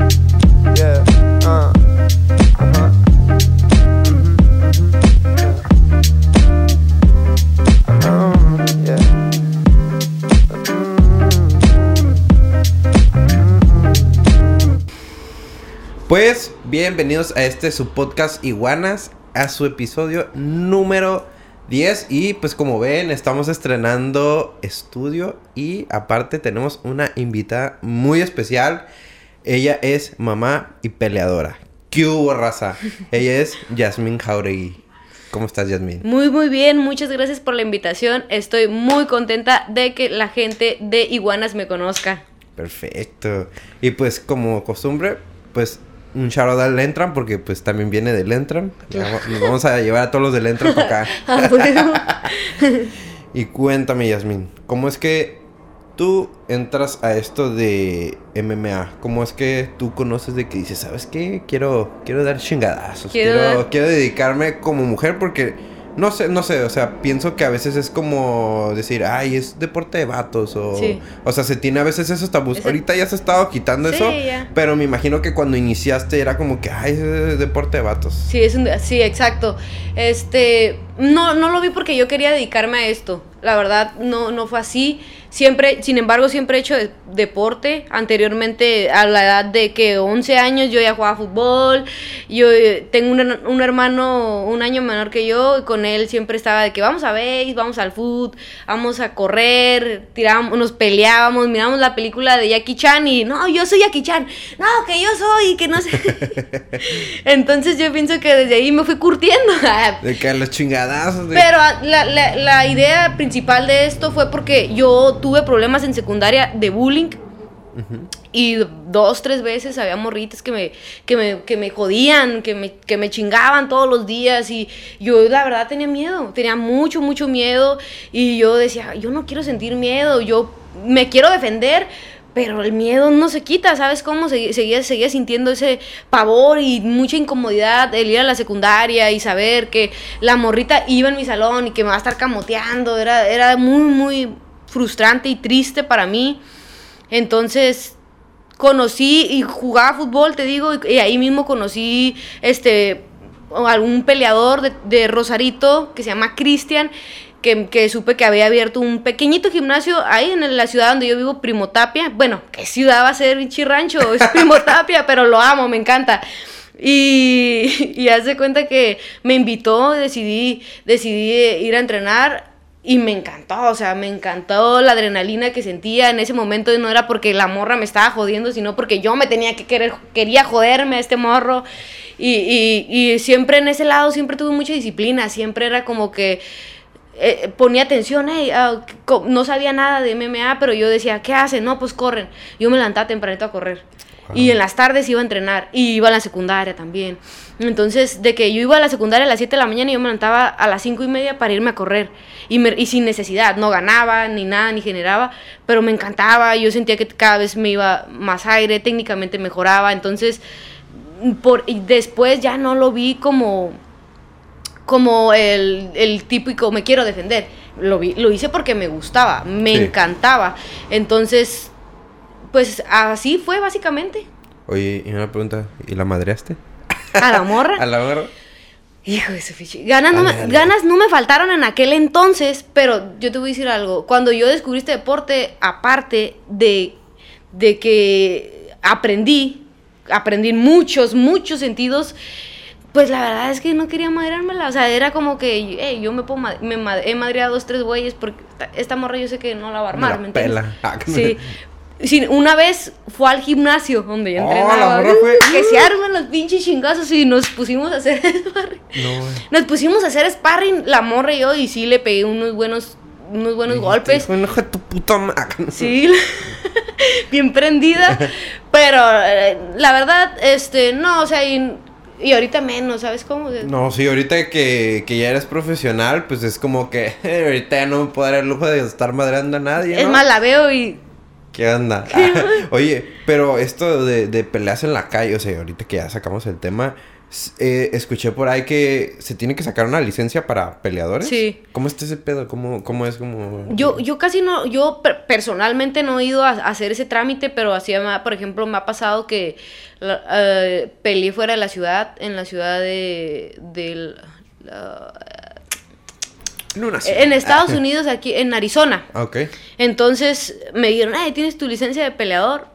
Uh. Uh-huh. Yeah. Pues bienvenidos a este su podcast Iguanas, a su episodio número 10 y pues como ven estamos estrenando estudio y aparte tenemos una invitada muy especial. Ella es mamá y peleadora. ¿Qué hubo, raza? Ella es Yasmin Jauregui. ¿Cómo estás, Yasmin? Muy, muy bien. Muchas gracias por la invitación. Estoy muy contenta de que la gente de Iguanas me conozca. Perfecto. Y pues como costumbre, pues un shout out al Entram porque pues también viene del Entram. Vamos- Nos vamos a llevar a todos los del Entram para acá. Y cuéntame, Yasmin, ¿cómo es que tú entras a esto de MMA? ¿Cómo es que tú conoces de que dices, ¿sabes qué? Quiero, quiero dar chingadazos. Quiero Quiero, dar- quiero dedicarme como mujer porque... No sé, no sé, o sea, pienso que a veces es como decir, ay, es deporte de vatos, o... Sí. O sea, se tiene a veces esos tabús. Ese- Ahorita ya se ha estado quitando Sí, eso, ya. pero me imagino que cuando iniciaste era como que, ay, es deporte de vatos. Sí, es un, sí, exacto. Este, no, no lo vi porque yo quería dedicarme a esto. La verdad, no, no fue así. Siempre, sin embargo, siempre he hecho de- deporte. Anteriormente, a la edad de que 11 años, yo ya jugaba fútbol. Yo eh, tengo un, un hermano un año menor que yo, y con él siempre estaba de que vamos a base, vamos al foot, vamos a correr, tirábamos, nos peleábamos, miramos la película de Jackie Chan y no, yo soy Jackie Chan, no, que yo soy, que no sé. Entonces yo pienso que desde ahí me fui curtiendo. De chingadazos. de- Pero ah, la, la- la idea principal de esto fue porque yo tuve problemas en secundaria de bullying. Y dos, tres veces había morritas que me, que me, que me jodían, que me, que me chingaban todos los días. Y yo la verdad tenía miedo, tenía mucho, mucho miedo. Y yo decía, yo no quiero sentir miedo, yo me quiero defender. Pero el miedo no se quita, ¿sabes cómo? Seguía, seguía sintiendo ese pavor y mucha incomodidad el ir a la secundaria y saber que la morrita iba en mi salón y que me va a estar camoteando. Era, era muy, muy frustrante y triste para mí. Entonces conocí y jugaba fútbol, te digo, y, y ahí mismo conocí este algún peleador de, de Rosarito que se llama Cristian, que, que supe que había abierto un pequeñito gimnasio ahí en la ciudad donde yo vivo, Primotapia. Bueno, ¿qué ciudad va a ser Rancho? Es Primotapia, pero lo amo, me encanta. Y, y haz de cuenta que me invitó, decidí, decidí ir a entrenar y me encantó, o sea, me encantó la adrenalina que sentía en ese momento. No era porque la morra me estaba jodiendo, sino porque yo me tenía que querer, quería joderme a este morro. Y, y, y siempre en ese lado, siempre tuve mucha disciplina, siempre era como que eh, ponía atención, "Ey, ah, no sabía nada de MMA, pero yo decía, ¿qué hacen? No, pues corren. Yo me levantaba tempranito a correr. Y en las tardes iba a entrenar. Y iba a la secundaria también. Entonces, de que yo iba a la secundaria a las 7 de la mañana y yo me levantaba a las 5 y media para irme a correr. Y, me- y sin necesidad. No ganaba, ni nada, ni generaba. Pero me encantaba. Yo sentía que cada vez me iba más aire. Técnicamente mejoraba. Entonces, por, y después ya no lo vi como como el, el típico me quiero defender. Lo, vi- lo hice porque me gustaba, me Sí. encantaba. Entonces, pues así fue básicamente. Oye, y una pregunta, ¿y la madreaste? A la morra. A la morra. Hijo de su fichi. Ganas no, me, ganas no me faltaron en aquel entonces, pero yo te voy a decir algo. Cuando yo descubrí este deporte, aparte de, de que aprendí, aprendí en muchos, muchos sentidos, pues la verdad es que no quería madreármela. O sea, era como que, hey, yo me, puedo me he madreado dos, tres güeyes porque esta, morra yo sé que no la va a armar, la ¿me entiendes? pela. Ah, Sí. Sí, una vez fue al gimnasio donde yo Oh, entrenaba. la morra fue- Que se arman los pinches chingazos y nos pusimos a hacer sparring. No, güey. Nos pusimos a hacer sparring, la morra y yo, y sí le pegué unos buenos, unos buenos golpes. Hijo, hijo de tu puta madre. Sí, bien prendida. Pero eh, la verdad, este, no, o sea, y, y ahorita menos, ¿sabes cómo? No, sí, ahorita que, que ya eres profesional, pues es como que ahorita ya no me puedo dar el lujo de estar madreando a nadie, Es más, la veo y ¿Qué onda? Oye, pero esto de, de peleas en la calle, o sea, ahorita que ya sacamos el tema, eh, escuché por ahí que se tiene que sacar una licencia para peleadores. Sí. ¿Cómo está ese pedo? ¿Cómo, cómo es como...? Yo, yo casi no, yo per- personalmente no he ido a, a hacer ese trámite, pero así, por ejemplo, me ha pasado que eh, peleé fuera de la ciudad, en la ciudad de, del- la- En una en Estados Unidos, aquí en Arizona. Ah, ok. Entonces me dijeron, ay, ¿tienes tu licencia de peleador?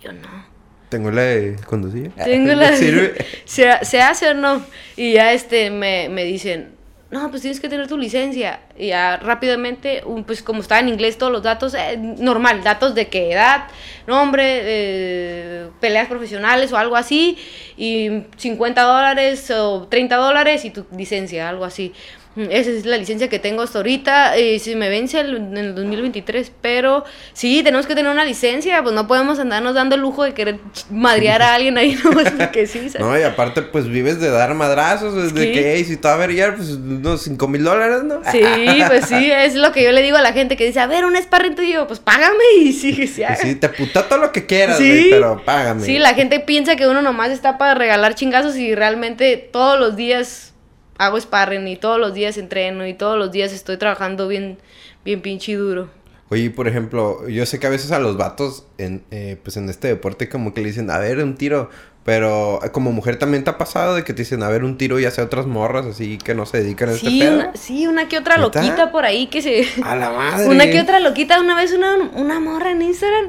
Yo no. Tengo la de conducir. Tengo la... ¿Sirve? ¿Se, se hace o no? Y ya este, me, me dicen, no, pues tienes que tener tu licencia. Y ya rápidamente, un- pues como estaba en inglés todos los datos, eh, normal, datos de qué edad, nombre, eh, peleas profesionales o algo así, y 50 dólares o 30 dólares y tu licencia, algo así. Mm, Esa es la licencia que tengo hasta ahorita. Y si me vence el- en el 2023. Pero sí, tenemos que tener una licencia. Pues no podemos andarnos dando el lujo de querer madrear a alguien ahí. No, porque sí. ¿sabes? No, y aparte, pues vives de dar madrazos. Desde Sí. que, hey, si te va a averiguar, pues unos 5 mil dólares, ¿no? Sí, pues sí, es lo que yo le digo a la gente que dice, a ver, un sparring tuyo, pues págame y sí, que se haga. Pues sí, te puta todo lo que quieras, Sí. pero págame. Sí, la gente piensa que uno nomás está para regalar chingazos y realmente todos los días hago sparring y todos los días entreno y todos los días estoy trabajando bien, bien pinche duro. Oye, por ejemplo, yo sé que a veces a los vatos, en, eh, pues en este deporte, como que le dicen, a ver, un tiro. Pero como mujer también te ha pasado de que te dicen, a ver, un tiro y hace otras morras así que no se dedican a este Sí pedo. una, sí, una que otra loquita por ahí que se... A la madre. Una que otra loquita, una vez una, una morra en Instagram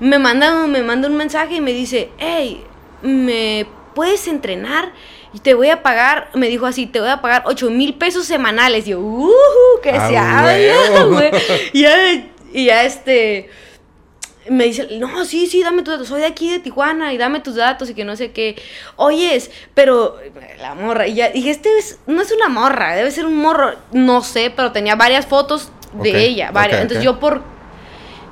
me manda, me manda un mensaje y me dice, hey, ¿me puedes entrenar? Y te voy a pagar, me dijo así, te voy a pagar 8 mil pesos semanales. Y yo, uh, que ¡A se habla, güey. Y ya, y ya este, me dice, no, sí, sí, dame tus datos, soy de aquí de Tijuana y dame tus datos y que no sé qué. Oyes, pero la morra, y ya dije, este es- no es una morra, debe ser un morro, no sé, pero tenía varias fotos de ella, varias. Entonces yo por...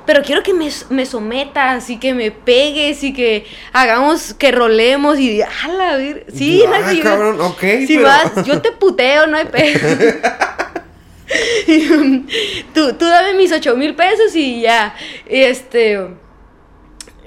Pero quiero que me, me sometas y que me pegues y que hagamos, que rolemos y... ¡Hala! vir- Sí, Ah, no, que yo- cabrón, ok, Si pero- vas, yo te puteo, no hay pedo. Tú, tú dame mis ocho mil pesos y ya. Y este.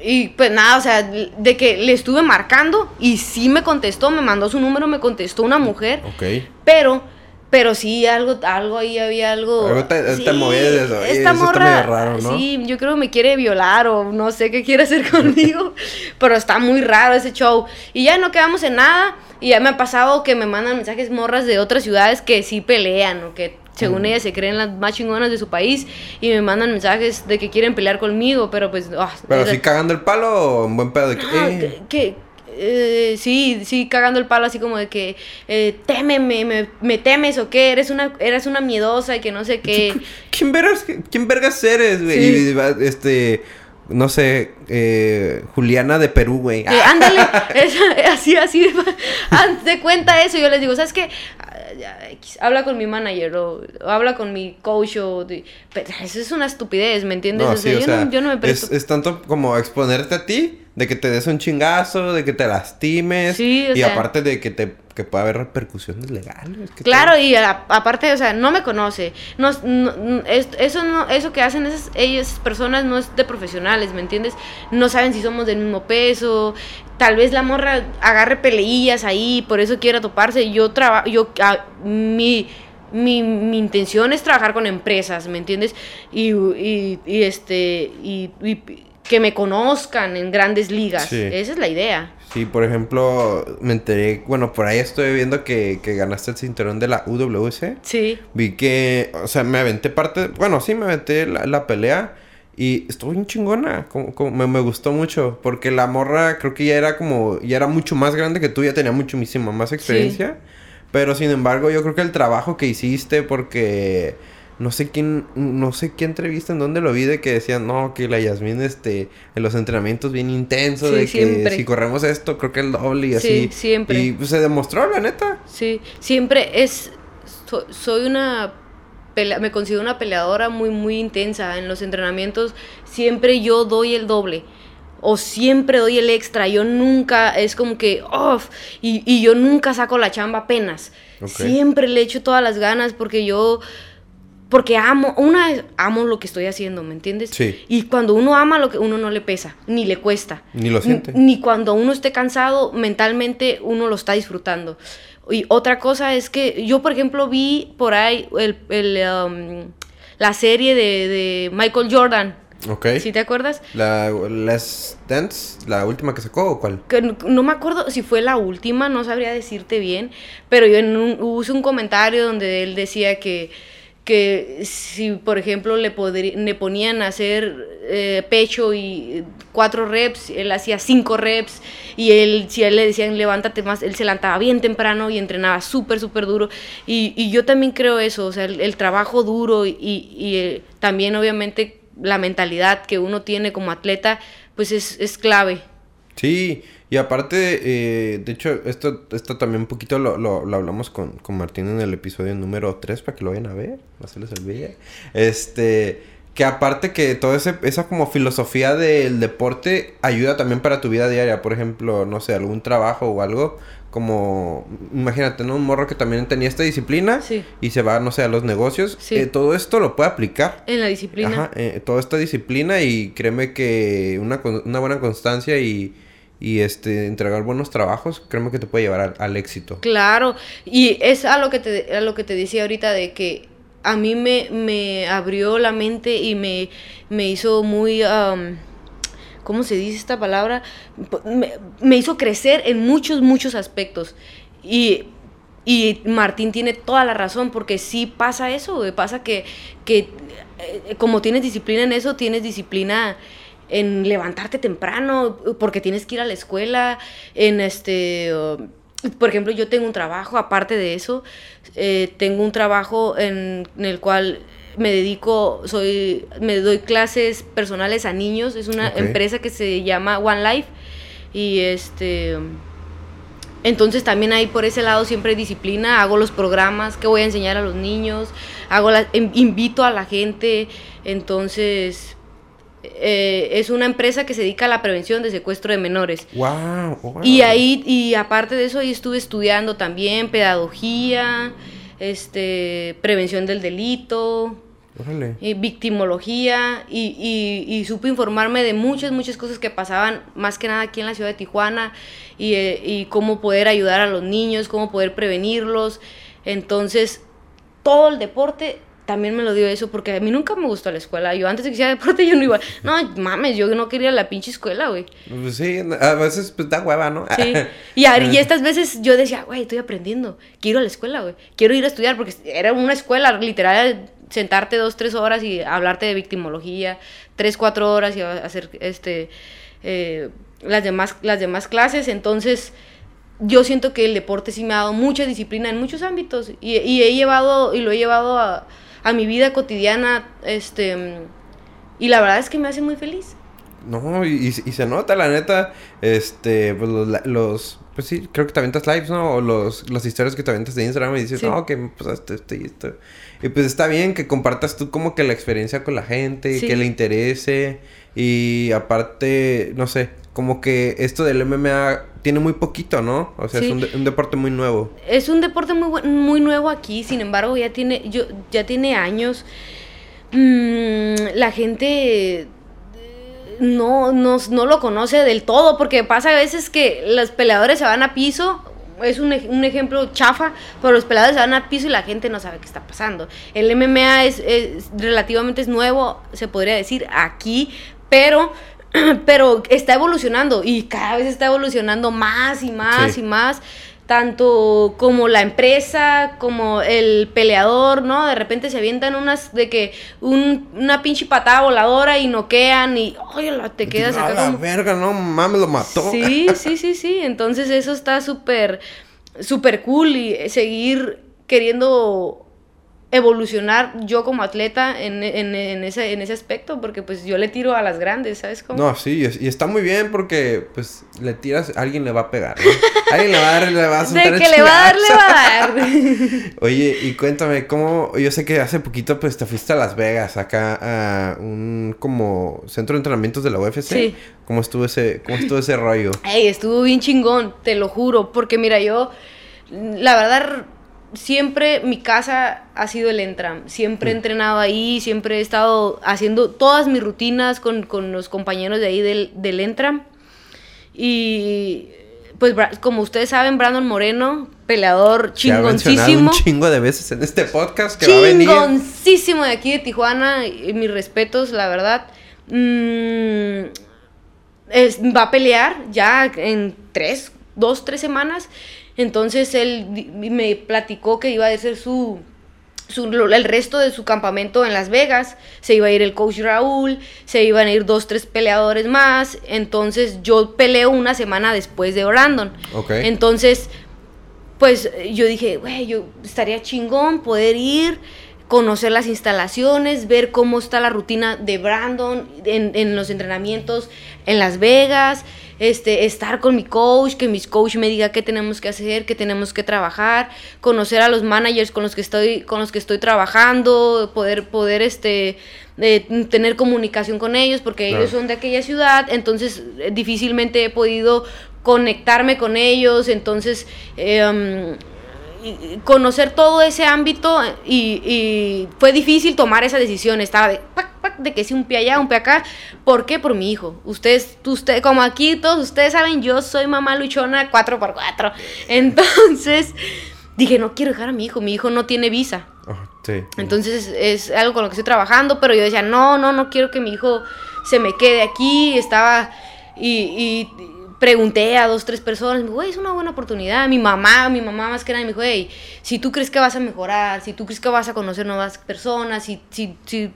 Y pues nada, o sea, de que le estuve marcando y sí me contestó, me mandó su número, me contestó una mujer, Ok. pero, pero sí, algo, algo ahí había algo. Algo te- te sí, movía de eso, oye, Esta eso está morra, medio raro, ¿no? sí, yo creo que me quiere violar o no sé qué quiere hacer conmigo, pero está muy raro ese show. Y ya no quedamos en nada, y ya me ha pasado que me mandan mensajes morras de otras ciudades que sí pelean o que Mm. según ellas se creen las más chingonas de su país y me mandan mensajes de que quieren pelear conmigo, pero pues... ah, Pero o sea, sí cagando el palo o en buen pedo de que. Eh, que, que, eh, sí, sí, cagando el palo así como de que eh, témeme, me, me temes o qué, eres una, eres una miedosa y que no sé qué. ¿Quién vergas, quién vergas eres, güey? Sí. Este, no sé, eh, Juliana de Perú, güey. Eh, ándale, esa- así, así, de cuenta eso, yo les digo, ¿sabes qué? Ah, Habla con mi manager o, o habla con mi coach o... de- pero eso es una estupidez, ¿me entiendes? No, O sí, sea, o yo, sea, no, yo no me es, presto. es tanto como exponerte a ti, de que te des un chingazo, de que te lastimes. Sí, o y sea. aparte de que te que pueda haber repercusiones legales. que Claro, te- y a- aparte, o sea, no me conoce. No, es- eso, no, eso que hacen esas, ellas personas no es de profesionales, ¿me entiendes? No saben si somos del mismo peso. Tal vez la morra agarre peleillas ahí, por eso quiera toparse. Yo trabajo, yo, mi, mi, mi intención es trabajar con empresas, ¿me entiendes? Y, y, y este, y, y que me conozcan en grandes ligas. Sí. Esa es la idea. Sí, por ejemplo, me enteré, bueno, por ahí estoy viendo que, que ganaste el cinturón de la UWC. Sí. Vi que, o sea, me aventé parte, bueno, sí, me aventé la, la pelea y estuvo bien chingona, como, como- me, me gustó mucho, porque la morra creo que ya era como, ya era mucho más grande que tú, ya tenía muchísima más experiencia, pero sin embargo yo creo que el trabajo que hiciste, porque no sé quién, no sé qué entrevista en donde lo vi de que decían, no, que la Yasmín, este, en los entrenamientos bien intenso, Sí, de que si corremos esto, creo que el doble y Sí, así. siempre. Y pues se demostró, la neta. Sí, siempre es. so- soy una. pelea- me considero una peleadora muy, muy intensa. En los entrenamientos siempre yo doy el doble. O siempre doy el extra. Yo nunca. Es como que. off y, y yo nunca saco la chamba apenas. Siempre le echo todas las ganas porque yo. Porque amo, una amo lo que estoy haciendo, ¿me entiendes? Sí. Y cuando uno ama lo que uno no le pesa, ni le cuesta. Ni lo siente. Ni, ni cuando uno esté cansado, mentalmente uno lo está disfrutando. Y otra cosa es que yo, por ejemplo, vi por ahí el, el, um, la serie de, de Michael Jordan. Ok. ¿Sí te acuerdas? La Last Dance, la última que sacó o cuál? que no, no me acuerdo si fue la última, no sabría decirte bien, pero yo en un, un comentario donde él decía que, que si, por ejemplo, le, le ponían a hacer eh, pecho y cuatro reps, él hacía cinco reps, y él, si a él le decían levántate más, él se levantaba bien temprano y entrenaba súper, súper duro, y, y yo también creo eso, o sea, el, el trabajo duro y, y, eh, también obviamente la mentalidad que uno tiene como atleta, pues es, es clave. Sí, y aparte, eh, de hecho, esto, esto también un poquito lo, lo, lo hablamos con, con Martín en el episodio número 3 para que lo vayan a ver, no se les olvide. Este, que aparte que toda esa como filosofía del deporte ayuda también para tu vida diaria, por ejemplo, no sé, algún trabajo o algo, como, imagínate, ¿no? Un morro que también tenía esta disciplina Sí. y se va, no sé, a los negocios, Sí. eh, todo esto lo puede aplicar. En la disciplina. Ajá, eh, toda esta disciplina y créeme que una, una buena constancia y, y este entregar buenos trabajos, créeme que te puede llevar al, éxito. Claro, y es a lo que te, a lo que te decía ahorita de que a mí me, me abrió la mente y me, me hizo muy, am, ¿cómo se dice esta palabra? Me, me hizo crecer en muchos, muchos aspectos. Y, y Martín tiene toda la razón, porque sí pasa eso, pasa que, que eh, como tienes disciplina en eso, tienes disciplina en levantarte temprano, porque tienes que ir a la escuela, en este... uh, por ejemplo, yo tengo un trabajo, aparte de eso, eh, tengo un trabajo en, en el cual me dedico, soy, me doy clases personales a niños, es una empresa que se llama One Life y este... Entonces también hay por ese lado siempre disciplina, hago los programas que voy a enseñar a los niños, hago la- in- invito a la gente, entonces eh, es una empresa que se dedica a la prevención de secuestro de menores. Wow, Y ahí, y aparte de eso, ahí estuve estudiando también pedagogía, este, prevención del delito, Órale. y victimología, y, y, y supe informarme de muchas, muchas cosas que pasaban, más que nada aquí en la ciudad de Tijuana, y, eh, y cómo poder ayudar a los niños, cómo poder prevenirlos. Entonces, todo el deporte también me lo dio eso, porque a mí nunca me gustó la escuela. Yo antes de que hiciera deporte, yo no iba. No, mames, yo no quería la pinche escuela, güey. Pues sí, a veces pues da hueva, ¿no? Sí. Y, a- y estas veces yo decía, güey, estoy aprendiendo. Quiero ir a la escuela, güey. Quiero ir a estudiar porque era una escuela, literal, sentarte dos, tres horas y hablarte de victimología, tres, cuatro horas y hacer este eh, las, demás, las demás clases. Entonces, yo siento que el deporte sí me ha dado mucha disciplina en muchos ámbitos y, y he llevado, y lo he llevado a, a mi vida cotidiana, este, y la verdad es que me hace muy feliz. No, y, y- se nota, la neta, este, pues los, los- pues sí, creo que te aventas lives, ¿no? O los, las historias que te aventas de Instagram y dices, Sí. no, que pues esto, esto y esto. Y pues está bien que compartas tú como que la experiencia con la gente, Sí. que le interese. Y aparte, no sé, como que esto del MMA tiene muy poquito, ¿no? O sea, Sí. es un, de- un deporte muy nuevo. Es un deporte muy muy nuevo aquí, sin embargo ya tiene yo ya tiene años. Mm, la gente eh, no, no, no lo conoce del todo porque pasa a veces que los peleadores se van a piso. Es un, un ejemplo chafa, pero los peleadores se van a piso y la gente no sabe qué está pasando. El MMA es, es relativamente es nuevo, se podría decir, aquí, pero pero está evolucionando y cada vez está evolucionando más y más Sí. y más tanto como la empresa como el peleador no de repente se avientan unas de que un- una pinche patada voladora y noquean y oye te quedas acá la como verga, no mames, lo mató. Sí, sí, sí, sí. Entonces eso está súper, súper cool y seguir queriendo evolucionar yo como atleta en, en, en ese, en ese aspecto, porque pues yo le tiro a las grandes, ¿sabes cómo? No, sí, y está muy bien porque, pues, le tiras, alguien le va a pegar, ¿no? Alguien le va a dar, le va a De que le va a dar, le va a dar. Oye, y cuéntame, ¿cómo? Yo sé que hace poquito, pues, te fuiste a Las Vegas, acá, a un, como, centro de entrenamientos de la UFC. Sí. ¿Cómo estuvo ese, cómo estuvo ese rollo? Ey, estuvo bien chingón, te lo juro, porque mira, yo, la verdad, siempre mi casa ha sido el Entram. Siempre he entrenado ahí, siempre he estado haciendo todas mis rutinas con, con los compañeros de ahí del, del Entram. Y pues como ustedes saben, Brandon Moreno, peleador Se ha chingoncísimo. un chingo de veces en este podcast que va a venir. Chingoncísimo de aquí de Tijuana. Y mis respetos, la verdad. Mm, es- va a pelear ya en tres, dos, tres semanas. Entonces él me platicó que iba a ser su, su- el resto de su campamento en Las Vegas. Se iba a ir el coach Raúl, se iban a ir dos, tres peleadores más. Entonces yo peleo una semana después de Brandon. Entonces, pues yo dije, güey, yo estaría chingón poder ir, conocer las instalaciones, ver cómo está la rutina de Brandon en, en los entrenamientos en Las Vegas, este, estar con mi coach, que mi coach me diga qué tenemos que hacer, qué tenemos que trabajar, conocer a los managers con los que estoy, con los que estoy trabajando, poder, poder este, eh, tener comunicación con ellos, porque Claro. ellos son de aquella ciudad, entonces eh, difícilmente he podido conectarme con ellos, entonces eh, um, y conocer todo ese ámbito y, y fue difícil tomar esa decisión, estaba de, pac, pac, de que sí un pie allá, un pie acá, ¿por qué? Por mi hijo, ustedes, usted, como aquí todos ustedes saben, yo soy mamá luchona 4x4, entonces dije, no quiero dejar a mi hijo, mi hijo no tiene visa, Ah, sí. entonces es algo con lo que estoy trabajando, pero yo decía, no, no, no quiero que mi hijo se me quede aquí. Estaba y, y pregunté a dos, tres personas, me dijo, güey, es una buena oportunidad. Mi mamá, mi mamá más que nada me dijo, hey, si tú crees que vas a mejorar, si tú crees que vas a conocer nuevas personas, si, si, si,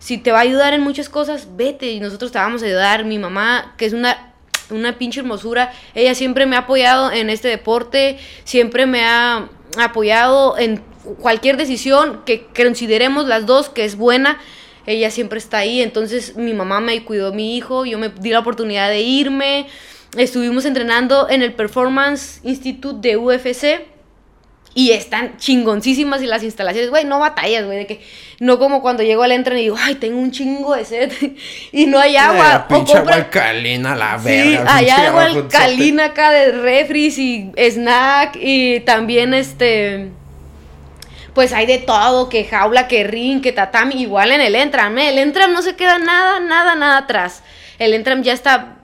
si te va a ayudar en muchas cosas, vete y nosotros te vamos a ayudar. Mi mamá, que es una una pinche hermosura. Ella siempre me ha apoyado en este deporte, siempre me ha apoyado en cualquier decisión que consideremos las dos que es buena. Ella siempre está ahí, entonces mi mamá me cuidó a mi hijo, yo me di la oportunidad de irme. Estuvimos entrenando en el Performance Institute de UFC. Y están chingoncísimas y las instalaciones, güey, no batallas, güey, de que no como cuando llego al entren y digo, ay, tengo un chingo de sed y no hay agua. La pinche o agua compra- alcalina, la Sí, verga. hay agua alcalina acá de refris y snack y también este pues hay de todo, que jaula, que ring, que tatami, igual en el Entram, ¿eh? el Entram no se queda nada, nada, nada atrás. El Entram ya está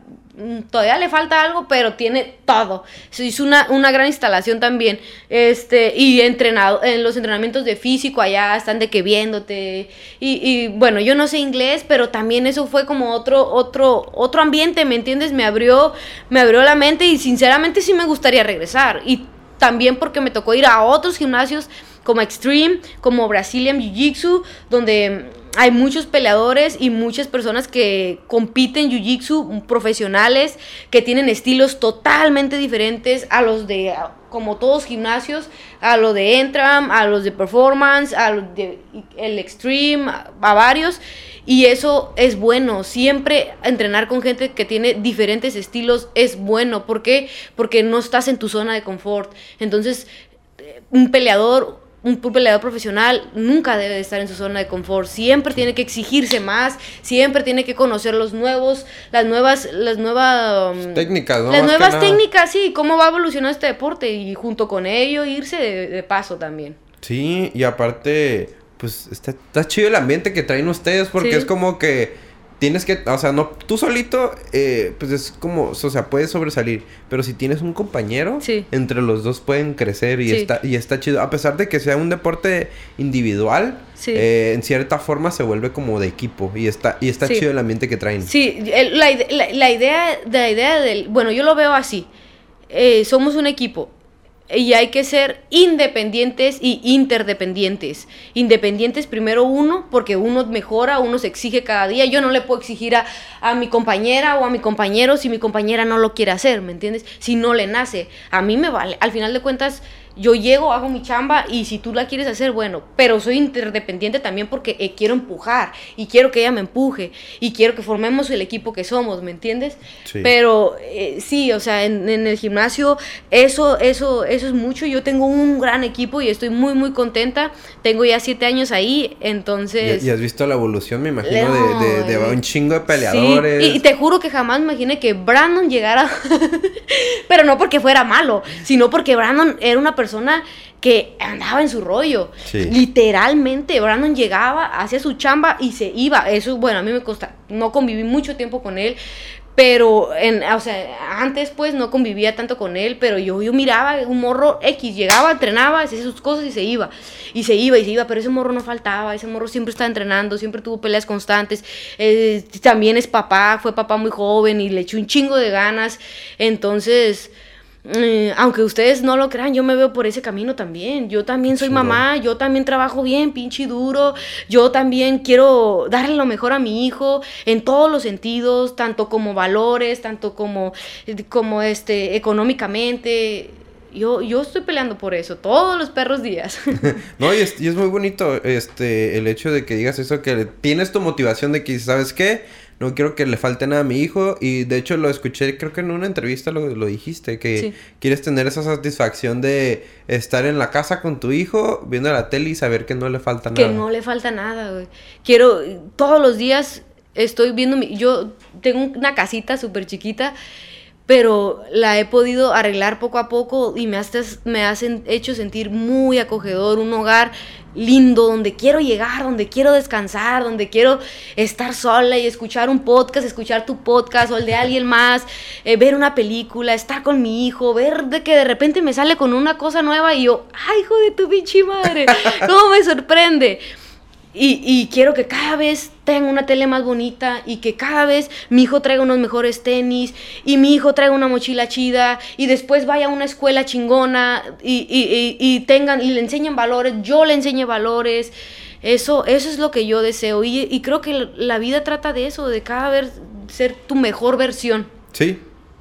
todavía le falta algo, pero tiene todo. Se hizo una, una gran instalación también. Este, y entrenado, en los entrenamientos de físico allá están de que viéndote. Y, y, bueno, yo no sé inglés, pero también eso fue como otro, otro, otro ambiente, ¿me entiendes? Me abrió, me abrió la mente y sinceramente sí me gustaría regresar. Y también porque me tocó ir a otros gimnasios como Extreme, como Brazilian Jiu-Jitsu, donde hay muchos peleadores y muchas personas que compiten Jiu-Jitsu, profesionales, que tienen estilos totalmente diferentes a los de, como todos gimnasios, a los de Entram, a los de Performance, a los de el Extreme, a, varios. Y eso es bueno. Siempre entrenar con gente que tiene diferentes estilos es bueno. ¿Por qué? Porque no estás en tu zona de confort. Entonces, un peleador, un peleador profesional nunca debe de estar en su zona de confort. Siempre tiene que exigirse más. Siempre tiene que conocer los nuevos, las nuevas, las nuevas um, Técnicas, ¿no? Las Más nuevas técnicas, sí. Cómo va evolucionando este deporte y junto con ello irse de, de paso también. Sí, y aparte, pues está, está chido el ambiente que traen ustedes porque Sí. es como que tienes que, o sea, no, tú solito, eh, pues es como, o sea, puedes sobresalir, pero si tienes un compañero, Sí. entre los dos pueden crecer y, Sí. está, y está chido, a pesar de que sea un deporte individual, Sí. eh, en cierta forma se vuelve como de equipo y está, y está chido el ambiente que traen. Sí, la- la idea, la idea del... Bueno, yo lo veo así. Eh, somos un equipo. Y hay que ser independientes y interdependientes. Independientes primero uno, porque uno mejora, uno se exige cada día. Yo no le puedo exigir a, a mi compañera o a mi compañero si mi compañera no lo quiere hacer, ¿me entiendes? Si no le nace. A mí me vale. Al final de cuentas, yo llego, hago mi chamba y si tú la quieres hacer, bueno, pero soy interdependiente también porque eh, quiero empujar y quiero que ella me empuje y quiero que formemos el equipo que somos, ¿me entiendes? Sí. Pero eh, sí, o sea, en, en el gimnasio eso, eso, eso es mucho. Yo tengo un gran equipo y estoy muy, muy contenta. Tengo ya siete años ahí, entonces... Y, y has visto la evolución, me imagino, No, de, de, un chingo de Sí, peleadores. y, y te juro que jamás imaginé que Brandon llegara, pero no porque fuera malo, sino porque Brandon era una persona persona que andaba en su rollo. Sí. Literalmente, Brandon llegaba, hacía su chamba y se iba. Eso, bueno, a mí me consta, no conviví mucho tiempo con él, pero, en, o sea, antes pues no convivía tanto con él, pero yo, yo miraba un morro X, llegaba, entrenaba, hacía sus cosas y se iba. Y se iba y se iba, pero ese morro no faltaba, ese morro siempre estaba entrenando, siempre tuvo peleas constantes. Eh, también es papá, fue papá muy joven y le echó un chingo de ganas. Entonces, eh, aunque ustedes no lo crean, yo me veo por ese camino también. Yo también soy mamá, yo también trabajo bien, pinche y duro. Yo también quiero darle lo mejor a mi hijo en todos los sentidos, tanto como valores, tanto como, como este, económicamente. Yo, yo estoy peleando por eso todos los perros días. No, y es, y es muy bonito este el hecho de que digas eso, que tienes tu motivación de que, ¿sabes qué? No quiero que le falte nada a mi hijo. Y de hecho lo escuché, creo que en una entrevista lo, lo dijiste, que Sí. quieres tener esa satisfacción de estar en la casa con tu hijo, viendo la tele y saber que no le falta que nada. no le falta nada, güey. Quiero, todos los días estoy viendo, mi, yo tengo una casita súper chiquita, pero la he podido arreglar poco a poco y me, has- me hacen hecho sentir muy acogedor, un hogar lindo, donde quiero llegar, donde quiero descansar, donde quiero estar sola y escuchar un podcast, escuchar tu podcast o el de alguien más, eh, ver una película, estar con mi hijo, ver de que de repente me sale con una cosa nueva y yo, ay, hijo de tu pinche madre, cómo me sorprende. Y, y quiero que cada vez tenga una tele más bonita y que cada vez mi hijo traiga unos mejores tenis y mi hijo traiga una mochila chida y después vaya a una escuela chingona y, y- y- tengan y le enseñen valores, yo le enseñe valores. Eso, eso es lo que yo deseo y, creo que la vida trata de eso, de cada vez ser tu mejor versión. Sí,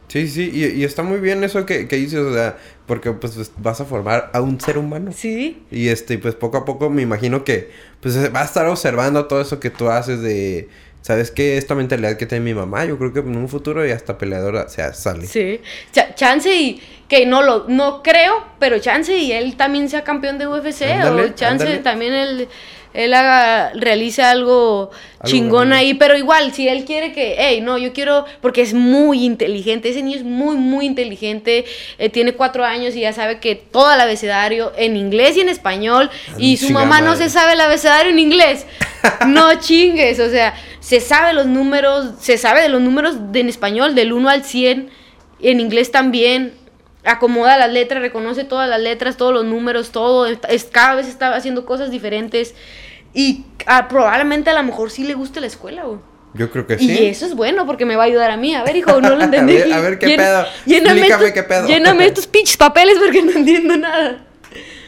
sí, sí. Y, y está muy bien eso que, que dices, o sea, porque pues vas a formar a un ser humano. Sí. Y este, pues poco a poco me imagino que pues va a estar observando todo eso que tú haces de, ¿sabes qué? Esta mentalidad que tiene mi mamá, yo creo que en un futuro ya hasta peleadora se sale. Sí. Cha- chance y que no lo no creo, pero chance y él también sea campeón de UFC Ándale, o chance ándale. también él él haga realice algo, Algo chingón ahí, pero igual si él quiere que, hey, no, yo quiero porque es muy inteligente, ese niño es muy muy inteligente, eh, tiene cuatro años y ya sabe que todo el abecedario en inglés y en español y su mamá no se sabe el abecedario en inglés. No chingues, o sea, se sabe los números, se sabe de los números de, en español del 1 al 100, en inglés también. Acomoda las letras, reconoce todas las letras, todos los números, todo. es- es- cada vez está haciendo cosas diferentes. Y ah, probablemente a lo mejor sí le guste la escuela, güey. Yo creo que sí. Y eso es bueno porque me va a ayudar a mí. A ver, hijo, no lo entendí. A ver- a ver qué Llen- pedo. Lléname, Explícame qué pedo. lléname estos pinches papeles porque no entiendo nada.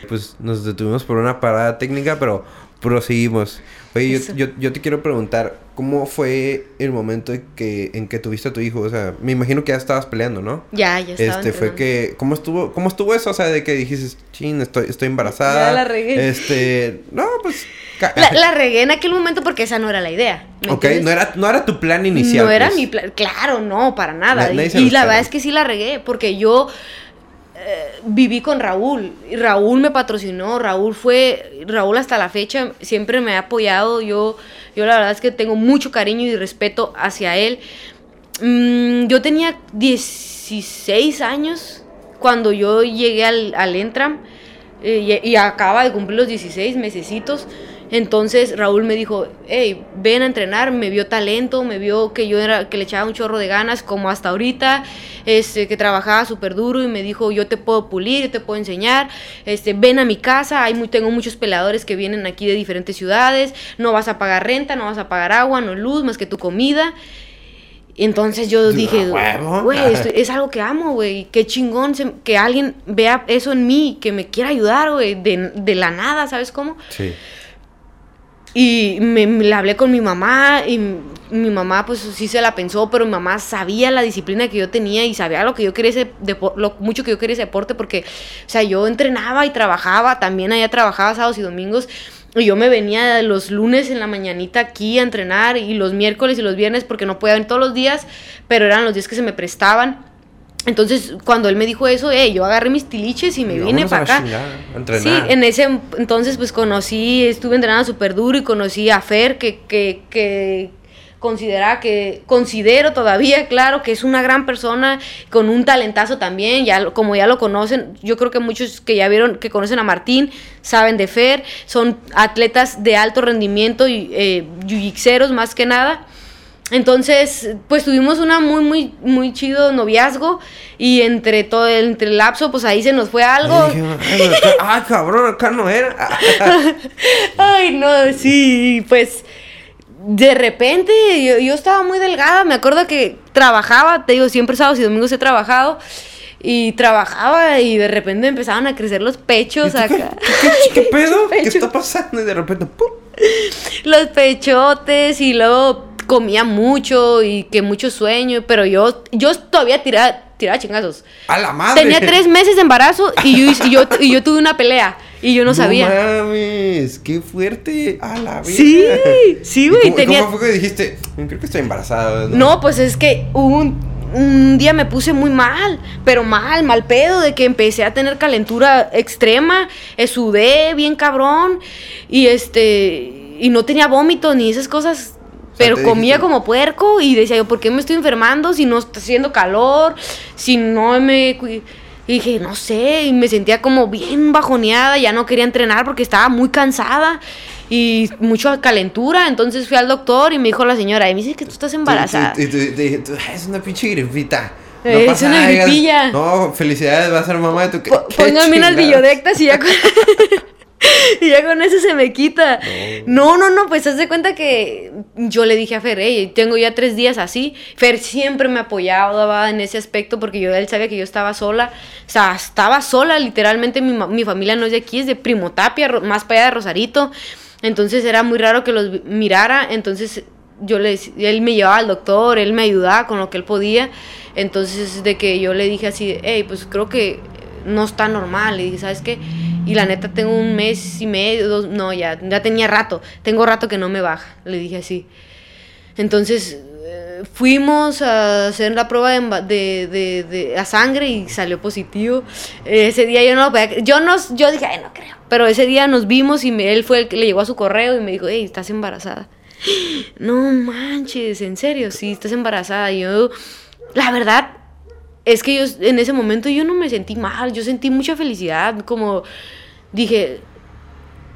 Pues nos detuvimos por una parada técnica, pero proseguimos. Oye, yo, yo, yo te quiero preguntar, ¿cómo fue el momento en que, en que tuviste a tu hijo? O sea, me imagino que ya estabas peleando, ¿no? Ya, ya estaba Este, fue que, ¿cómo estuvo, cómo estuvo eso? O sea, de que dijiste, chin, estoy, estoy embarazada. Ya la regué. Este, no, pues... La, la regué en aquel momento porque esa no era la idea. ¿me ok, entiendes? no era, no era tu plan inicial. No era pues. mi plan. Claro, no, para nada. Na- y y la verdad es que sí la regué, porque yo eh, viví con Raúl. Y Raúl me patrocinó. Raúl fue. Raúl hasta la fecha siempre me ha apoyado. Yo, yo la verdad es que tengo mucho cariño y respeto hacia él. Mm, yo tenía 16 años cuando yo llegué al, al Entram eh, y, y acaba de cumplir los 16 mesecitos. Entonces Raúl me dijo, hey, ven a entrenar, me vio talento, me vio que yo era, que le echaba un chorro de ganas, como hasta ahorita, este, que trabajaba súper duro y me dijo, yo te puedo pulir, yo te puedo enseñar, este, ven a mi casa, hay muy, tengo muchos peleadores que vienen aquí de diferentes ciudades, no vas a pagar renta, no vas a pagar agua, no luz, más que tu comida. Entonces yo dije, güey, es algo que amo, güey. Qué chingón se- que alguien vea eso en mí, que me quiera ayudar, güey, de, de la nada, ¿sabes cómo? Sí. Y me, me- le hablé con mi mamá y mi mamá pues sí se la pensó, pero mi mamá sabía la disciplina que yo tenía y sabía lo que yo quería ese lo mucho que yo quería ese deporte porque, o sea, yo entrenaba y trabajaba, también allá trabajaba sábados y domingos y yo me venía los lunes en la mañanita aquí a entrenar y los miércoles y los viernes porque no podía venir todos los días, pero eran los días que se me prestaban. Entonces, cuando él me dijo eso, eh, yo agarré mis tiliches y me Y vine para acá. chingada. Sí, en ese entonces pues conocí, estuve entrenando súper duro y conocí a Fer, que, que, que considera que considero todavía claro que es una gran persona con un talentazo también ya como ya lo conocen yo creo que muchos que ya vieron que conocen a Martín saben de Fer son atletas de alto rendimiento y eh, más que nada entonces, pues tuvimos una muy, muy, muy chido noviazgo y entre todo el, entre el lapso, pues ahí se nos fue algo. Ay, cabrón, acá no era. Ay, no, sí, pues de repente yo, yo estaba muy delgada, me acuerdo que trabajaba, te digo, siempre sábados y domingos he trabajado y trabajaba y de repente empezaban a crecer los pechos ¿Y tú qué- acá. ¿Qué, qué pedo? ¿Qué Pecho. está pasando? Y de repente, ¡pum! los pechotes y luego comía mucho y que mucho sueño, pero yo, yo todavía tiraba, tiraba chingazos. ¡A la madre! Tenía tres meses de embarazo y yo, y yo, y yo tuve una pelea y yo no sabía. No mames, qué fuerte. A la vida. Sí, sí, ¿Y güey, cómo, tenía- ¿Cómo fue que dijiste? Creo que estoy embarazada. No, pues es que un, un día me puse muy mal, pero mal, mal pedo, de que empecé a tener calentura extrema, eh, sudé bien cabrón, y este, y no tenía vómito ni esas cosas. Pero comía dijiste- como puerco y decía yo, ¿por qué me estoy enfermando si no está haciendo calor? Si no me... cui-?" Y dije, no sé, y me sentía como bien bajoneada, ya no quería entrenar porque estaba muy cansada y mucha calentura. Entonces fui al doctor y me dijo la señora, y me dice que tú estás embarazada. Y te dije, "Ah, es una pinche gripita. Eh, es pasa una nada, gripilla. No, felicidades, vas a ser mamá de tu... ¿qué- Po- qué Póngame unas billodectas y ya. y ya con eso se me quita. No, no, no, pues haz de cuenta que yo le dije a Fer, hey, tengo ya tres días así. Fer siempre me apoyaba en ese aspecto porque yo, él sabía que yo estaba sola. O sea, estaba sola, literalmente mi, mi familia no es de aquí, es de Primotapia, más para allá de Rosarito. Entonces era muy raro que los mirara, entonces yo le él me llevaba al doctor, él me ayudaba con lo que él podía. Entonces de que yo le dije así, hey, pues creo que no está normal. Le dije, ¿sabes qué? Y la neta tengo un mes y medio, dos, no, ya, ya tenía rato, tengo rato que no me baja, le dije así. Entonces eh, fuimos a hacer la prueba de, de, de- a sangre y salió positivo. Ese día yo no lo podía yo no, yo dije, ay, no creo. Pero ese día nos vimos y me- él fue el que le llegó a su correo y me dijo, hey, estás embarazada. No manches, en serio, sí, estás embarazada. Y yo, la verdad, es que yo en ese momento yo no me sentí mal, yo sentí mucha felicidad, como dije,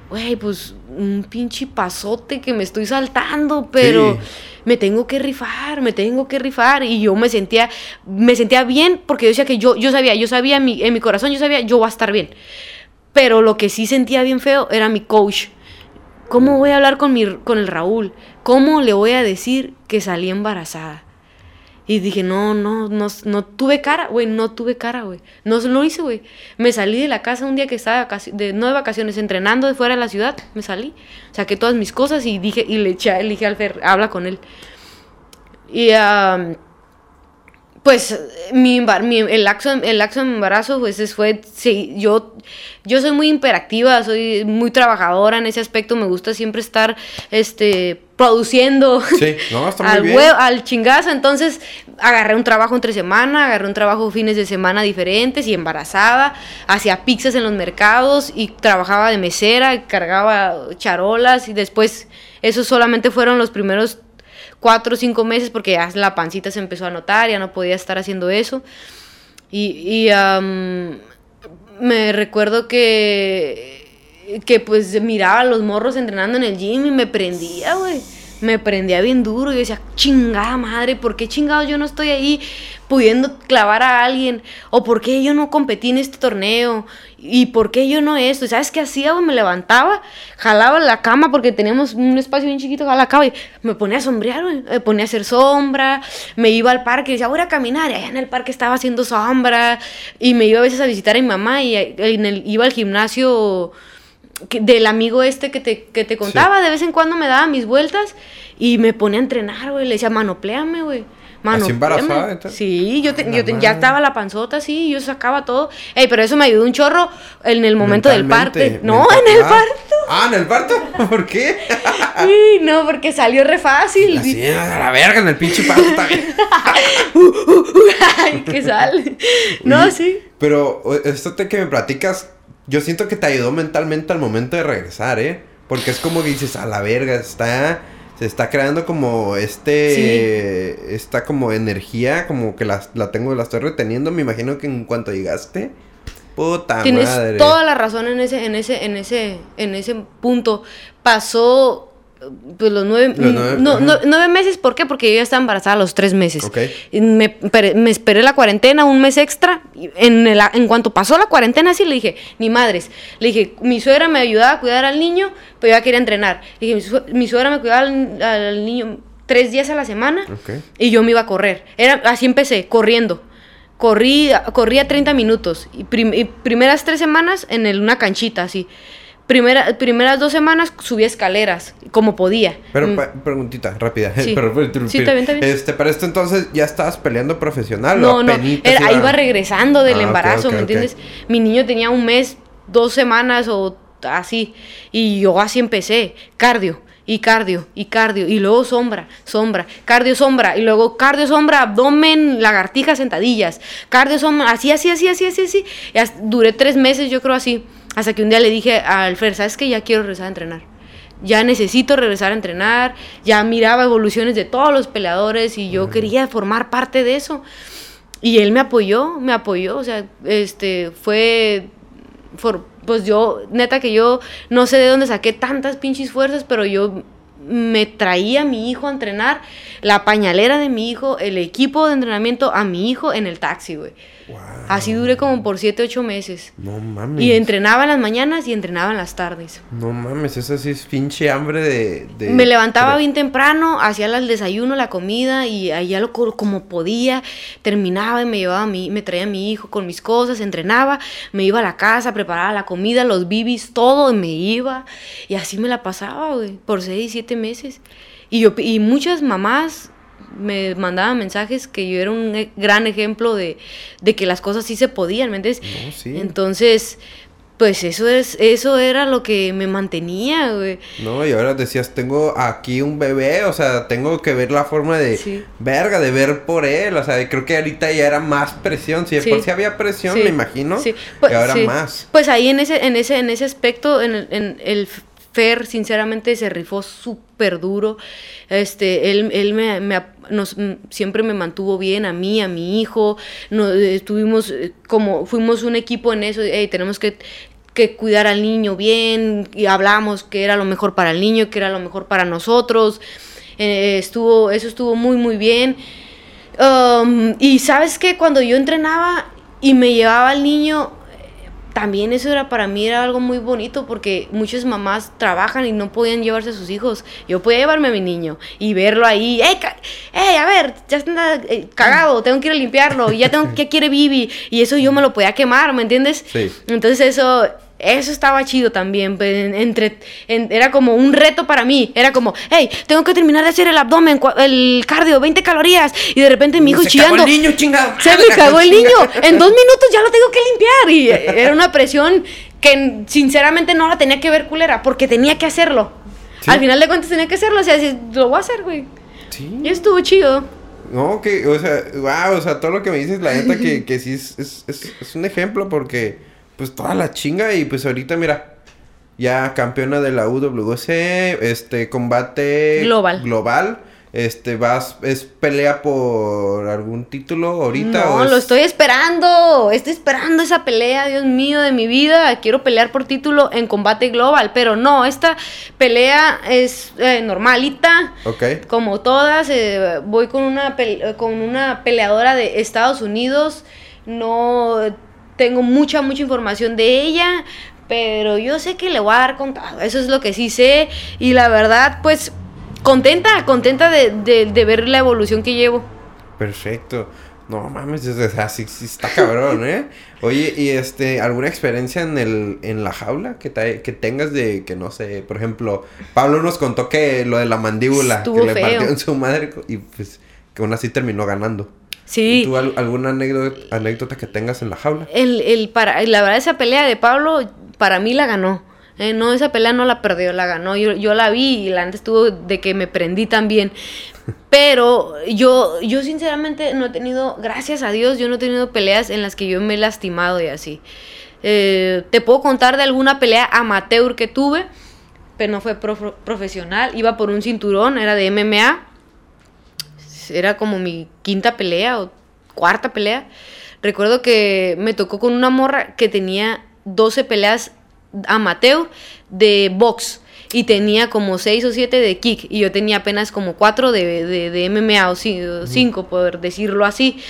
güey, pues un pinche pasote que me estoy saltando, pero Sí. me tengo que rifar, me tengo que rifar y yo me sentía me sentía bien porque yo decía que yo yo sabía, yo sabía en mi, en mi corazón, yo sabía, yo voy a estar bien. Pero lo que sí sentía bien feo era mi coach. ¿Cómo voy a hablar con mi con el Raúl? ¿Cómo le voy a decir que salí embarazada? Y dije, no, no, no, no tuve cara, güey, no tuve cara, güey. No lo hice, güey. Me salí de la casa un día que estaba de, no de vacaciones, entrenando de fuera de la ciudad. Me salí, saqué todas mis cosas y dije, y le eché, le dije al Fer, habla con él. Y pues mi, el, laxo, el laxo de mi embarazo, pues es- fue, sí, yo, yo soy muy imperativa, soy muy trabajadora en ese aspecto, me gusta siempre estar, este, produciendo Sí, no, está muy al, bien. hue- al chingazo, entonces agarré un trabajo entre semana, agarré un trabajo fines de semana diferentes y embarazada, hacía pizzas en los mercados y trabajaba de mesera, y cargaba charolas y después, esos solamente fueron los primeros cuatro o cinco meses porque ya la pancita se empezó a notar, ya no podía estar haciendo eso. Y, me recuerdo que, que pues miraba a los morros entrenando en el gym y me prendía, güey. Me prendía bien duro y decía, chingada madre, ¿por qué chingados yo no estoy ahí pudiendo clavar a alguien? ¿O por qué yo no competí en este torneo? ¿Y por qué yo no esto? ¿Y ¿Sabes qué hacía, güey? Me levantaba, jalaba la cama porque teníamos un espacio bien chiquito, jalaba la cama y me ponía a sombrear, güey. Me ponía a hacer sombra, me iba al parque y decía, voy a caminar. Y allá en el parque estaba haciendo sombra. Y me iba a veces a visitar a mi mamá y en el- iba al gimnasio del amigo este que te, que te contaba, de vez en cuando me daba mis vueltas y me ponía a entrenar, güey. Le decía, manopléame, güey. Manopléame". embarazada, entonces? Sí, yo, te- La yo te- ya estaba la panzota, sí, yo sacaba todo. Ey, pero eso me ayudó un chorro en el momento del parte. No, en el ah. parto. Ah, en el parto. ¿Por qué? Sí, no, porque salió re fácil. Así, a la verga, en el pinche parto también. Ay, que sale. No, sí. Pero o- esto te que me platicas, yo siento que te ayudó mentalmente al momento de regresar, ¿eh? Porque es como que dices, a la verga, está... se está creando como este, esta como energía, como que la, la tengo, la estoy reteniendo. Me imagino que en cuanto llegaste, puta Tienes madre. toda la razón en ese, en ese, en ese, en ese punto. Pasó pues los nueve, Los nueve, no, ajá. no- nueve meses, ¿por qué? Porque yo ya estaba embarazada a los tres meses. Ok. Y Me, me esperé la cuarentena, un mes extra. En, el- en cuanto pasó la cuarentena, sí le dije, ni madres. Le dije, mi suegra me ayudaba a cuidar al niño, pero yo ya quería entrenar. Le dije, mi, sue- mi suegra me cuidaba al, al niño tres días a la semana Ok. y yo me iba a correr. Era, así empecé, corriendo. Corrí, corría 30 minutos. Y, prim- y primeras tres semanas en el- una canchita, así. Primera, primeras dos semanas subí escaleras, como podía. Pero Mm. preguntita rápida. Sí. Pero, interrumpir. Sí, está bien, está bien. Este, para esto entonces ya estabas peleando profesional No, o no, era- iba- iba regresando del Ah, embarazo, ¿me entiendes? Mi niño tenía un mes, dos semanas o así. Y yo así empecé, cardio. Y cardio, y cardio, y luego sombra, sombra, cardio, sombra, y luego cardio, sombra, abdomen, lagartijas, sentadillas, cardio, sombra, así, así, así, así, así, así. Y duré tres meses, yo creo así, hasta que un día le dije a Alfer, ¿sabes que Ya quiero regresar a entrenar. Ya necesito regresar a entrenar, ya miraba evoluciones de todos los peleadores y yo quería formar parte de eso. Y él me apoyó, me apoyó, o sea, este, fue, for- pues yo, neta que yo no sé de dónde saqué tantas pinches fuerzas, pero yo me traía a mi hijo a entrenar, la pañalera de mi hijo, el equipo de entrenamiento a mi hijo en el taxi, güey. Wow. Así duré como por 7, 8 meses. No mames. Y entrenaba en las mañanas y entrenaba en las tardes. No mames, eso sí es pinche hambre de. de- Me levantaba bien temprano, hacía el desayuno, la comida y allá lo co- como podía, terminaba y me llevaba a mi, me traía a mi hijo con mis cosas, entrenaba, me iba a la casa, preparaba la comida, los bibis, todo y me iba y así me la pasaba, güey, por seis, siete meses. Y yo y muchas mamás me mandaban mensajes que yo era un e- gran ejemplo de, de que las cosas sí se podían, ¿me entiendes? No, sí. Entonces, pues eso es eso era lo que me mantenía, güey. No, y ahora decías, tengo aquí un bebé, o sea, tengo que ver la forma de. Sí. Verga, de ver por él. O sea, creo que ahorita ya era más presión. Si de Sí. por sí había presión, Sí, me imagino. sí. Pues, y ahora más. Pues ahí en ese, en ese, en ese aspecto, en el, en el Fer, sinceramente, se rifó súper duro. Este, él, él me, me nos, mm, siempre me mantuvo bien, a mí, a mi hijo. No, eh, estuvimos eh, como, fuimos un equipo en eso, "Ey, tenemos que que cuidar al niño bien y hablamos que era lo mejor para el niño, que era lo mejor para nosotros. Eh, estuvo, eso estuvo muy, muy bien. Um, y sabes que cuando yo entrenaba y me llevaba al niño, también eso era para mí era algo muy bonito porque muchas mamás trabajan y no podían llevarse a sus hijos. Yo podía llevarme a mi niño y verlo ahí, ¡Ey, a ver! Ya está eh, cagado, tengo que ir a limpiarlo, y ya tengo que quiere Bibi. Y eso yo me lo podía quemar, ¿me entiendes? Sí. Entonces eso, eso estaba chido también. pues, en- entre, en- era como un reto para mí. Era como, hey, tengo que terminar de hacer el abdomen, el cardio, 20 calorías. Y de repente mi hijo Se chillando. cagó el niño, chingada Se me cagó el niño. En dos minutos ya lo tengo que limpiar. Y era una presión que sinceramente no la tenía que ver culera, porque tenía que hacerlo. Sí. Al final de cuentas tenía que hacerlo. O sea, sí, lo voy a hacer, güey. Sí. Y estuvo chido. No, que, o sea, wow, o sea, todo lo que me dices, la neta, que, que sí es, es, es, es un ejemplo porque, pues, toda la chinga y, pues, ahorita, mira, ya campeona de la UWC, este, combate... Global. Global, este, vas, es pelea por algún título ahorita No, o es- lo estoy esperando. Estoy esperando esa pelea, Dios mío, de mi vida. Quiero pelear por título en combate global. Pero no, esta pelea es eh, normalita. Ok, Como todas, eh, voy con una, con una peleadora de Estados Unidos. No tengo mucha, mucha información de ella. Pero yo sé que le voy a dar con todo. Eso es lo que sí sé. Y la verdad, pues, contenta, contenta de, de- de ver la evolución que llevo. perfecto. No mames, o sea, sí, sí está cabrón, ¿eh? Oye, y este, ¿alguna experiencia en el, en la jaula que, te- que tengas de, que no sé, por ejemplo, Pablo nos contó que lo de la mandíbula, Estuvo que le partió en su madre y pues que aún así terminó ganando. Sí. ¿Y ¿Tú al- alguna anécdota, anécdota que tengas en la jaula? El, el para, la verdad, esa pelea de Pablo, para mí la ganó. Eh, no, esa pelea no la perdió, la ganó. Yo, yo la vi y la antes estuvo de que me prendí también. Pero yo, yo sinceramente no he tenido, gracias a Dios, yo no he tenido peleas en las que yo me he lastimado y así. Eh, te puedo contar de alguna pelea amateur que tuve, pero no fue prof- profesional. Iba por un cinturón, era de MMA. Era como mi quinta pelea o cuarta pelea. Recuerdo que me tocó con una morra que tenía 12 peleas amateur de box y tenía como 6 o 7 de kick y yo tenía apenas como 4 de, de, de MMA o 5, por decirlo así.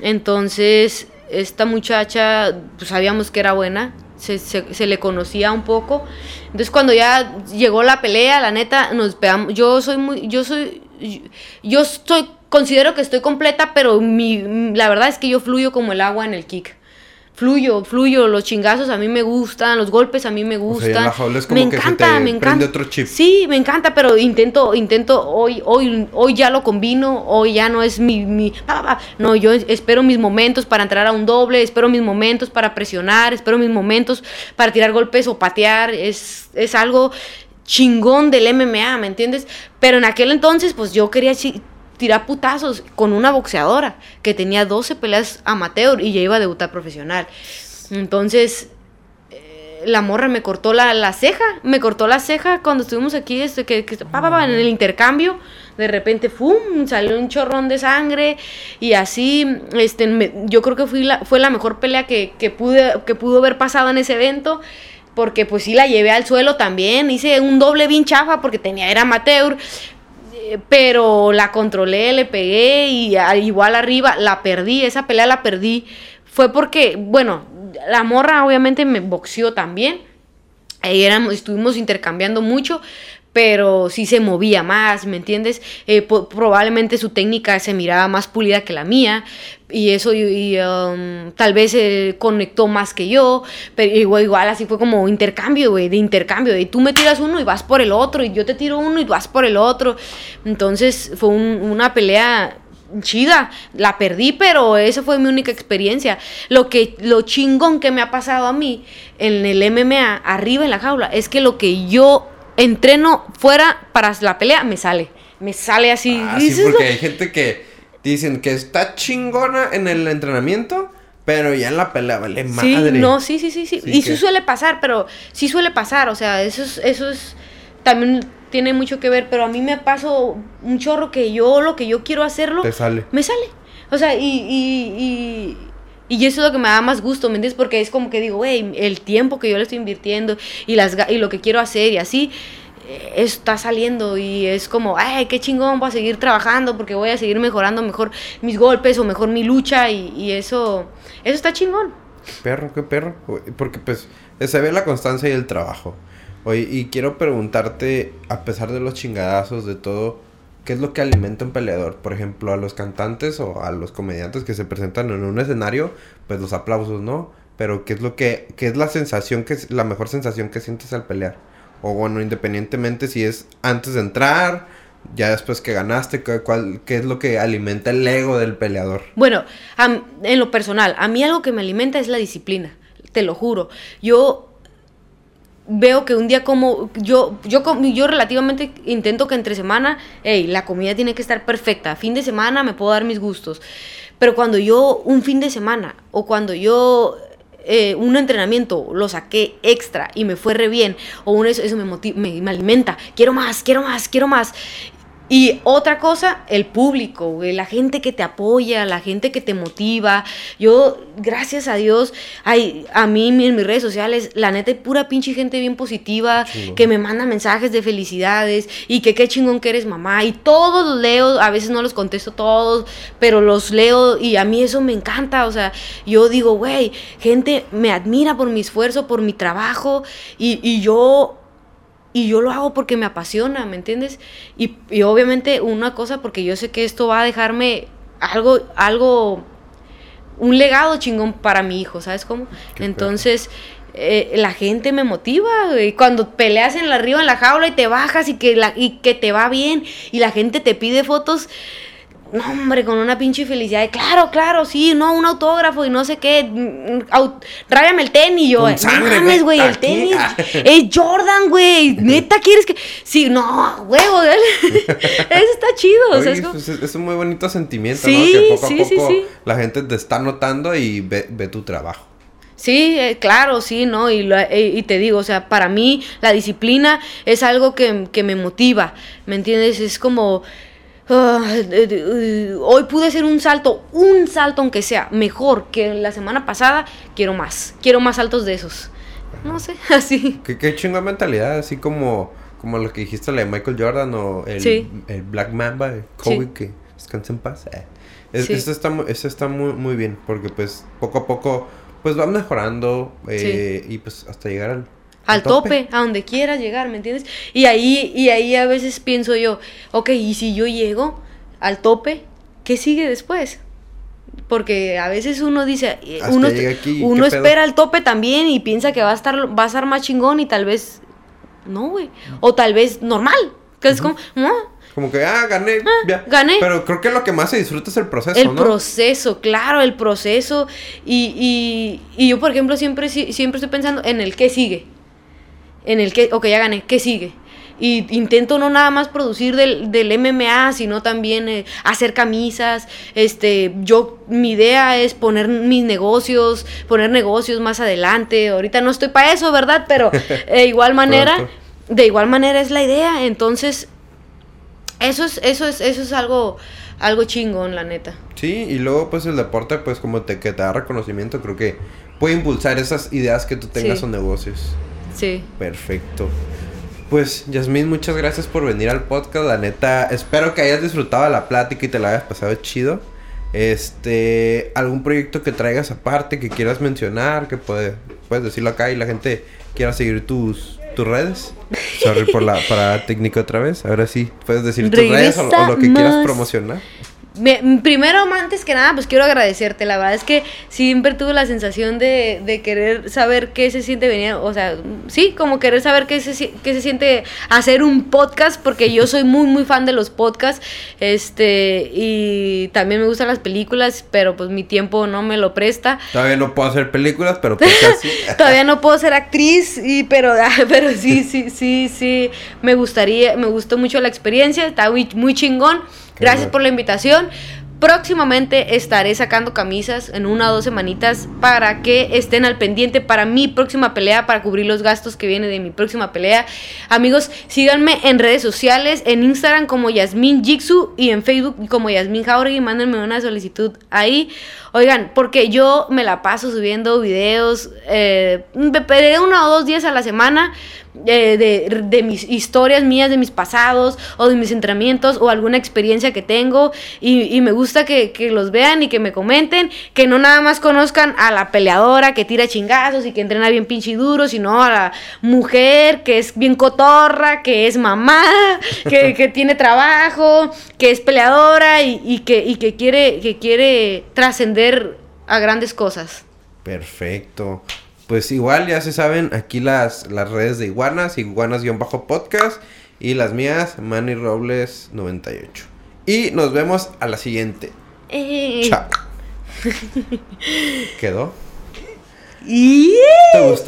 Entonces, esta muchacha, pues sabíamos que era buena, se, se- se le conocía un poco. Entonces, cuando ya llegó la pelea, la neta, nos pegamos. Yo soy muy, yo soy, yo, yo estoy, considero que estoy completa, pero mi, la verdad es que yo fluyo como el agua en el kick. Fluyo, fluyo, los chingazos a mí me gustan, los golpes a mí me gustan. la jaula es como me que se encanta, te me encanta. otro chip. Sí, me encanta, pero intento, intento, hoy, hoy, hoy ya lo combino, hoy ya no es mi, mi, no, yo espero mis momentos para entrar a un doble, espero mis momentos para presionar, espero mis momentos para tirar golpes o patear, es, es algo chingón del MMA, ¿me entiendes? Pero en aquel entonces, pues yo quería tirar putazos con una boxeadora que tenía 12 peleas amateur y ya iba a debutar profesional. Entonces, eh, la morra me cortó la, la ceja, me cortó la ceja cuando estuvimos aquí, este, que, que- pa, pa, pa, en el intercambio, de repente, ¡fum!, salió un chorrón de sangre y así, este, me- yo creo que la, fue la mejor pelea que, que, pude, que pudo haber pasado en ese evento, porque pues sí la llevé al suelo también, hice un doble bien chafa porque tenía, era amateur, pero la controlé, le pegué y igual arriba la perdí, esa pelea la perdí. Fue porque, bueno, la morra obviamente me boxeó también. Ahí éramos, estuvimos intercambiando mucho, pero sí se movía más, ¿me entiendes? Eh, probablemente su técnica se miraba más pulida que la mía y eso y, um, tal vez eh, conectó más que yo, pero igual, así fue como intercambio, güey, de intercambio, de tú me tiras uno y vas por el otro y yo te tiro uno y vas por el otro. Entonces fue un- una pelea chida, la perdí, pero esa fue mi única experiencia. Lo que lo chingón que me ha pasado a mí en el MMA arriba en la jaula es que lo que yo entreno fuera para la pelea me sale. Me sale así. Ah, sí, porque hay gente que dicen que está chingona en el entrenamiento, pero ya en la pelea vale Sí, madre. no, sí, sí, sí, sí. Sí y que- sí suele pasar, pero sí suele pasar, o sea, eso es, eso es, también tiene mucho que ver, pero a mí me pasó un chorro que yo, lo que yo quiero hacerlo, Te sale. me sale. O sea, y, y, y, y eso es lo que me da más gusto, ¿me entiendes? Porque es como que digo, güey, el tiempo que yo le estoy invirtiendo y, las, ga- y lo que quiero hacer y así, eh, está saliendo y es como, ay, qué chingón, voy a seguir trabajando porque voy a seguir mejorando mejor mis golpes o mejor mi lucha y, y eso, eso está chingón. Qué perro, qué perro. Porque pues se ve la constancia y el trabajo. Oye, y quiero preguntarte, a pesar de los chingadazos, de todo, ¿qué es lo que alimenta un peleador? Por ejemplo, a los cantantes o a los comediantes que se presentan en un escenario, pues los aplausos, ¿no? Pero ¿qué es lo que, qué es la sensación, que es la mejor sensación que sientes al pelear? O bueno, independientemente si es antes de entrar, ya después que ganaste, ¿qué, es lo que alimenta el ego del peleador? Bueno, en lo personal, a mí algo que me alimenta es la disciplina, te lo juro. Yo veo que un día como yo yo yo relativamente intento que entre semana, hey, la comida tiene que estar perfecta. Fin de semana me puedo dar mis gustos. Pero cuando yo un fin de semana o cuando yo eh, un entrenamiento lo saqué extra y me fue re bien o un eso, eso me, motiva, me alimenta, quiero más, quiero más, quiero más. Y otra cosa, el público, güey, la gente que te apoya, la gente que te motiva. Yo, gracias a Dios, hay, a mí en mis redes sociales, la neta, hay pura pinche gente bien positiva, que me manda mensajes de felicidades y que qué chingón que eres mamá. Y todos los leo, a veces no los contesto todos, pero los leo y a mí eso me encanta. O sea, yo digo, güey, gente me admira por mi esfuerzo, por mi trabajo y, y yo y yo lo hago porque me apasiona, ¿me entiendes? Y, y obviamente una cosa porque yo sé que esto va a dejarme algo, algo, un legado chingón para mi hijo, ¿sabes cómo? Qué Entonces, eh, la gente me motiva, güey. Cuando peleas en la río en la jaula y te bajas y que, la, y que te va bien y la gente te pide fotos, no, hombre, con una pinche felicidad. de, claro, claro, sí, no, un autógrafo y no sé qué. mm, au- Ráyame el tenis. Yo, Con no sangre, mames, güey, el aquí". tenis Ah. es Jordan, güey. Neta, ¿quieres que.? Sí, no, huevo. Eso está chido. o sea, Oye, es como- es, es un muy bonito sentimiento, Sí, ¿no? Que poco sí, a sí, poco sí. la gente te está notando y ve, ve tu trabajo. Sí, eh, claro, sí, ¿no? Y, lo- eh, y te digo, o sea, para mí la disciplina es algo que, que me motiva, ¿me entiendes? Es como, uh, hoy pude hacer un salto, un salto aunque sea mejor que la semana pasada, quiero más, quiero más saltos de esos. No sé, así. Qué, qué chingón mentalidad, así como, como lo que dijiste la de Michael Jordan o el, Sí. el Black Mamba, de Kobe, Sí. que descansa en paz. Eh. Es- Sí. Esto está, esto está muy, muy bien, porque pues poco a poco pues va mejorando eh, y pues hasta llegar al, Al tope, a donde quiera llegar, ¿me entiendes? Y ahí, y ahí a veces pienso yo, ok, ¿y si yo llego al tope, qué sigue después? Porque a veces uno dice, eh, Hasta uno, espera al tope también y piensa que va a estar, va a estar más chingón y tal vez no, güey. O tal vez normal. Que es como, no, Como que, ah, gané, ya. gané. Pero creo que lo que más se disfruta es el proceso, el ¿no? proceso, claro, el proceso. Y, y, y yo, por ejemplo, siempre, si- siempre estoy pensando en el qué sigue. En el que, ok, ya gané, ¿qué sigue? Y intento no nada más producir del, del MMA, sino también eh, hacer camisas. Este, yo, mi idea es poner mis negocios, poner negocios más adelante. Ahorita no estoy para eso, ¿verdad? Pero de igual manera, de igual manera es la idea. Entonces, eso es, eso es, eso es algo, algo chingón, la neta. Sí, y luego pues el deporte pues como te, que te da reconocimiento, creo que puede impulsar esas ideas que tú tengas Sí. o negocios. Sí. Perfecto. Pues, Yasmín, muchas gracias por venir al podcast. La neta, espero que hayas disfrutado de la plática y te la hayas pasado chido. Este, algún proyecto que traigas aparte que quieras mencionar, que puede, puedes decirlo acá y la gente quiera seguir tus, tus redes. Sorry por la parada técnica otra vez. Ahora sí, puedes decir tus redes o, o lo que quieras promocionar. Me- primero, antes que nada, pues quiero agradecerte. La verdad es que siempre tuve la sensación de, de querer saber qué se siente venir, o sea, sí, como querer saber qué se, qué se siente hacer un podcast, porque yo soy muy, muy fan de los podcasts, este, y también me gustan las películas, pero pues mi tiempo no me lo presta. Todavía no puedo hacer películas, pero pues casi. Todavía no puedo ser actriz, y, pero, pero sí, sí, sí, sí, me gustaría, me gustó mucho la experiencia, está muy, muy chingón. Gracias bueno. por la invitación. Próximamente estaré sacando camisas en una o dos semanitas para que estén al pendiente para mi próxima pelea, para cubrir los gastos que vienen de mi próxima pelea. Amigos, síganme en redes sociales, en Instagram como Yasmin Jigsu y en Facebook como Yasmin Jauregui. Mándenme una solicitud ahí. Oigan, porque yo me la paso subiendo videos eh, de uno o dos días a la semana eh, de, de mis historias mías, de mis pasados o de mis entrenamientos o alguna experiencia que tengo y, y me gusta que, que los vean y que me comenten, que no nada más conozcan a la peleadora que tira chingazos y que entrena bien pinche y duro, sino a la mujer que es bien cotorra, que es mamá, que, que tiene trabajo, que es peleadora y, y que, y que quiere, que quiere trascender a grandes cosas. Perfecto. Pues igual ya se saben aquí las, las redes de Iguanas, Iguanas-podcast y las mías, Manny Robles 98. Y nos vemos a la siguiente. Eh, Chao. ¿Quedó? ¿Te gustó?